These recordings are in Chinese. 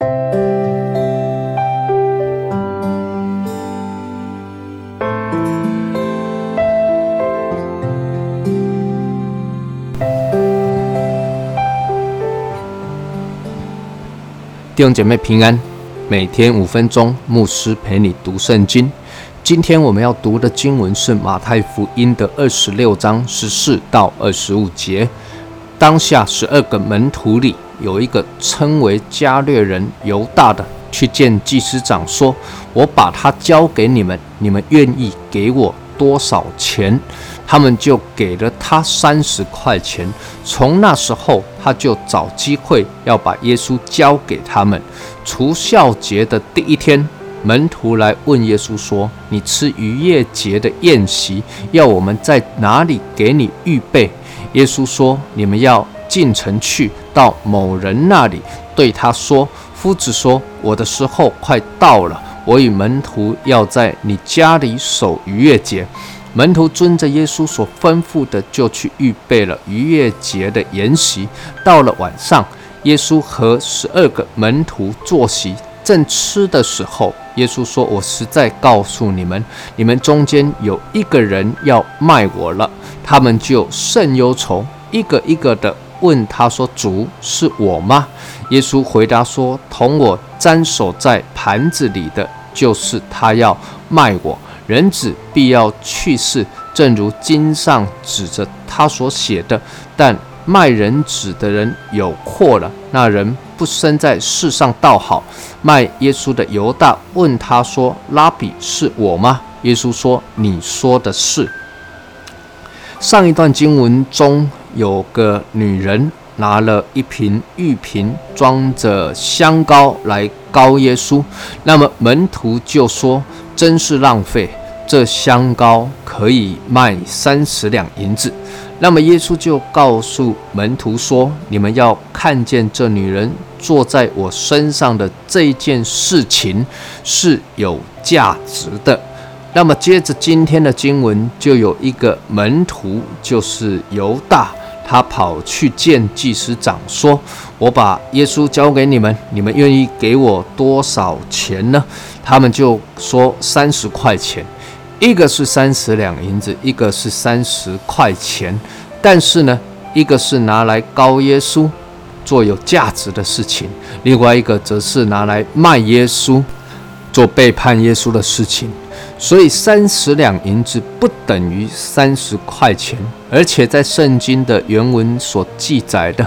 弟兄姐妹平安，每天五分钟，牧师陪你读圣经。今天我们要读的经文是马太福音的二十六章十四到二十五节。当下十二个门徒里有一个称为加略人犹大的，去见祭司长说：“我把他交给你们，你们愿意给我多少钱？”他们就给了他三十块钱。从那时候，他就找机会要把耶稣交给他们。除孝节的第一天，门徒来问耶稣说：“你吃逾越节的宴席，要我们在哪里给你预备？”耶稣说：“你们要进城去，到某人那里，对他说：‘夫子说，我的时候快到了，我与门徒要在你家里守逾越节。’”门徒遵着耶稣所吩咐的，就去预备了逾越节的筵席。到了晚上，耶稣和十二个门徒坐席，正吃的时候，耶稣说：“我实在告诉你们，你们中间有一个人要卖我了。”他们就甚忧愁，一个一个的问他说：“主是我吗？”耶稣回答说：“同我沾手在盘子里的，就是他要卖我。”人子必要去世，正如经上指着他所写的。但卖人子的人有祸了。那人不生在世上倒好。卖耶稣的犹大问他说：“拉比是我吗？”耶稣说：“你说的是。”上一段经文中有个女人拿了一瓶玉瓶，装着香膏来膏耶稣。那么门徒就说：“真是浪费。”这香膏可以卖三十两银子，那么耶稣就告诉门徒说：“你们要看见这女人坐在我身上的这件事情是有价值的。”那么接着今天的经文就有一个门徒，就是犹大，他跑去见祭司长说：“我把耶稣交给你们，你们愿意给我多少钱呢？”他们就说：“三十块钱。”一个是三十两银子，一个是三十块钱，但是呢，一个是拿来高耶稣做有价值的事情，另外一个则是拿来卖耶稣做背叛耶稣的事情。所以三十两银子不等于三十块钱，而且在圣经的原文所记载的，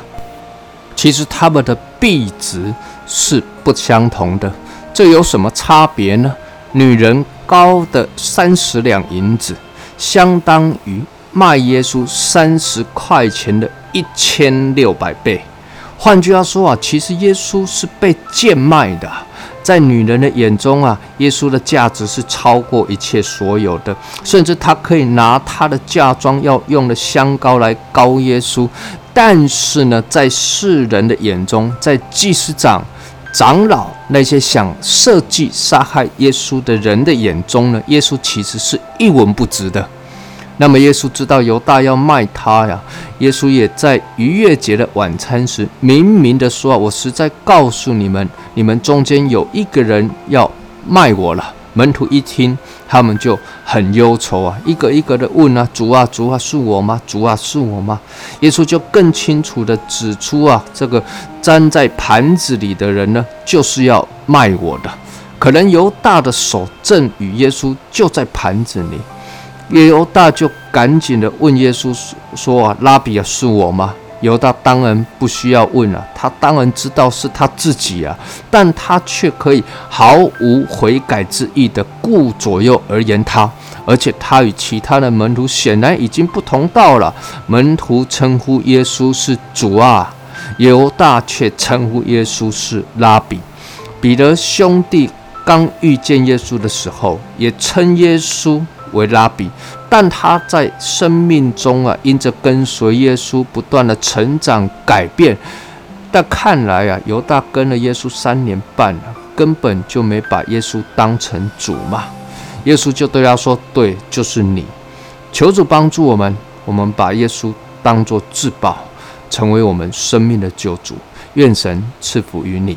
其实他们的币值是不相同的。这有什么差别呢？女人。高的三十两银子，相当于卖耶稣三十块钱的一千六百倍。换句话说啊，其实耶稣是被贱卖的。在女人的眼中啊，耶稣的价值是超过一切所有的，甚至她可以拿她的嫁妆要用的香膏来膏耶稣。但是呢，在世人的眼中，在祭司长。长老那些想设计杀害耶稣的人的眼中呢，耶稣其实是一文不值的。那么耶稣知道犹大要卖他呀，耶稣也在逾越节的晚餐时明明的说：“啊我实在告诉你们，你们中间有一个人要卖我了。”门徒一听，他们就很忧愁啊，一个一个的问啊：“主啊，主啊，是我吗？主啊，是我吗？”耶稣就更清楚的指出啊，这个粘在盘子里的人呢，就是要卖我的。可能犹大的手正与耶稣就在盘子里，犹大就赶紧的问耶稣说：“啊，拉比啊，是我吗？”犹大当然不需要问了，他当然知道是他自己啊，但他却可以毫无悔改之意的顾左右而言他，而且他与其他的门徒显然已经不同道了。门徒称呼耶稣是主啊，犹大却称呼耶稣是拉比。彼得兄弟刚遇见耶稣的时候，也称耶稣为拉比。但他在生命中啊，因着跟随耶稣不断的成长改变，但看来啊，犹大跟了耶稣三年半了，根本就没把耶稣当成主嘛。耶稣就对他说：“对，就是你。求主帮助我们，我们把耶稣当作至宝，成为我们生命的救主。愿神赐福于你。”